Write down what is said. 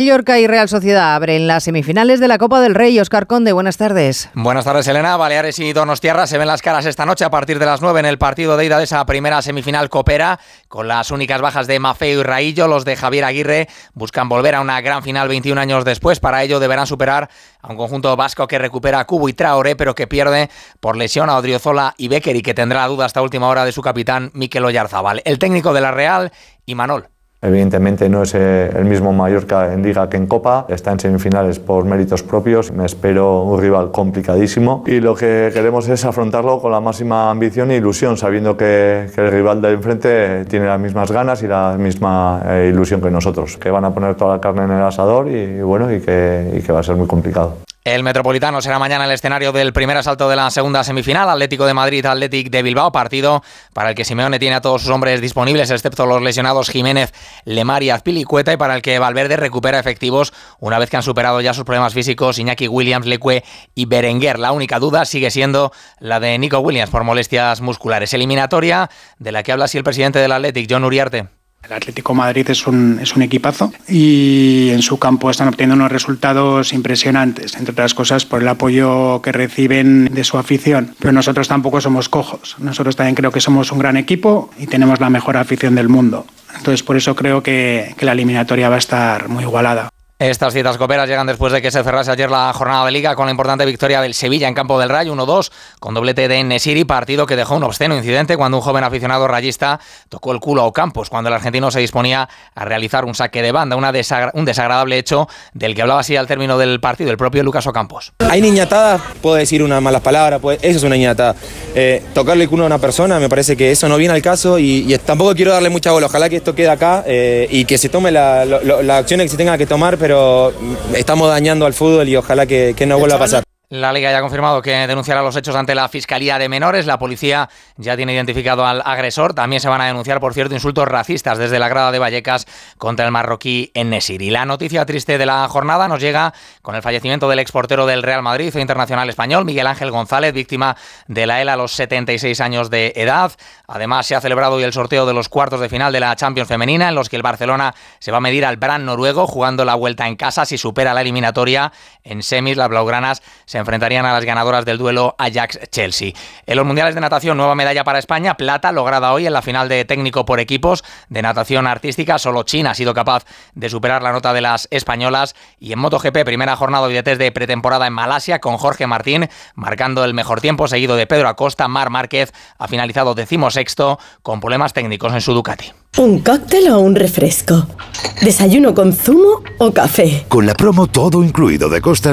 Mallorca y Real Sociedad abren las semifinales de la Copa del Rey. Oscar Conde, buenas tardes. Buenas tardes, Elena. Baleares y Donostiarra se ven las caras esta noche a partir de las 9 en el partido de ida de esa primera semifinal copera, con las únicas bajas de Mafeo y Raillo. Los de Javier Aguirre buscan volver a una gran final 21 años después. Para ello deberán superar a un conjunto vasco que recupera a Cubo y Traoré, pero que pierde por lesión a Odriozola y Becker y que tendrá la duda hasta última hora de su capitán Mikel Oyarzábal. El técnico de la Real y Manol. Evidentemente no es eh, el mismo Mallorca en Liga que en Copa, está en semifinales por méritos propios, me espero un rival complicadísimo y lo que queremos es afrontarlo con la máxima ambición e ilusión, sabiendo que, el rival de enfrente tiene las mismas ganas y la misma eh, ilusión que nosotros, que van a poner toda la carne en el asador y, bueno, y que, y que va a ser muy complicado. El Metropolitano será mañana el escenario del primer asalto de la segunda semifinal, Atlético de Madrid, Atlético de Bilbao, partido para el que Simeone tiene a todos sus hombres disponibles, excepto los lesionados Jiménez, Lemar y Azpilicueta, y para el que Valverde recupera efectivos una vez que han superado ya sus problemas físicos Iñaki Williams, Leque y Berenguer. La única duda sigue siendo la de Nico Williams por molestias musculares. Eliminatoria de la que habla así el presidente del Atlético, John Uriarte. El Atlético Madrid es un, es un equipazo y en su campo están obteniendo unos resultados impresionantes, entre otras cosas por el apoyo que reciben de su afición. Pero nosotros tampoco somos cojos, nosotros también creo que somos un gran equipo y tenemos la mejor afición del mundo. Entonces por eso creo que, que la eliminatoria va a estar muy igualada. Estas citas coperas llegan después de que se cerrase ayer la jornada de liga con la importante victoria del Sevilla en campo del Rayo 1-2 con doblete de Nesiri, partido que dejó un obsceno incidente cuando un joven aficionado rayista tocó el culo a Ocampos cuando el argentino se disponía a realizar un saque de banda, una un desagradable hecho del que hablaba así al término del partido el propio Lucas Ocampos. Hay niñatadas, puedo decir unas malas palabras, eso es una niñatada. Eh, tocarle el culo a una persona me parece que eso no viene al caso y, tampoco quiero darle mucha bola. Ojalá que esto quede acá eh, y que se tome las acciones que se tenga que tomar, pero pero estamos dañando al fútbol y ojalá que, que no vuelva a pasar. La Liga ya ha confirmado que denunciará los hechos ante la Fiscalía de Menores. La policía ya tiene identificado al agresor. También se van a denunciar, por cierto, insultos racistas desde la grada de Vallecas contra el marroquí en Y la noticia triste de la jornada nos llega con el fallecimiento del exportero del Real Madrid o internacional español, Miguel Ángel González, víctima de la ELA a los 76 años de edad. Además, se ha celebrado hoy el sorteo de los cuartos de final de la Champions Femenina, en los que el Barcelona se va a medir al Brand noruego, jugando la vuelta en casa. Si supera la eliminatoria en semis, las blaugranas se enfrentarían a las ganadoras del duelo Ajax-Chelsea. En los mundiales de natación, nueva medalla para España, plata lograda hoy en la final de técnico por equipos de natación artística. Solo China ha sido capaz de superar la nota de las españolas. Y en MotoGP, primera jornada hoy de test de pretemporada en Malasia con Jorge Martín marcando el mejor tiempo, seguido de Pedro Acosta. Mar Márquez ha finalizado decimosexto con problemas técnicos en su Ducati. ¿Un cóctel o un refresco? ¿Desayuno con zumo o café? Con la promo todo incluido de Costa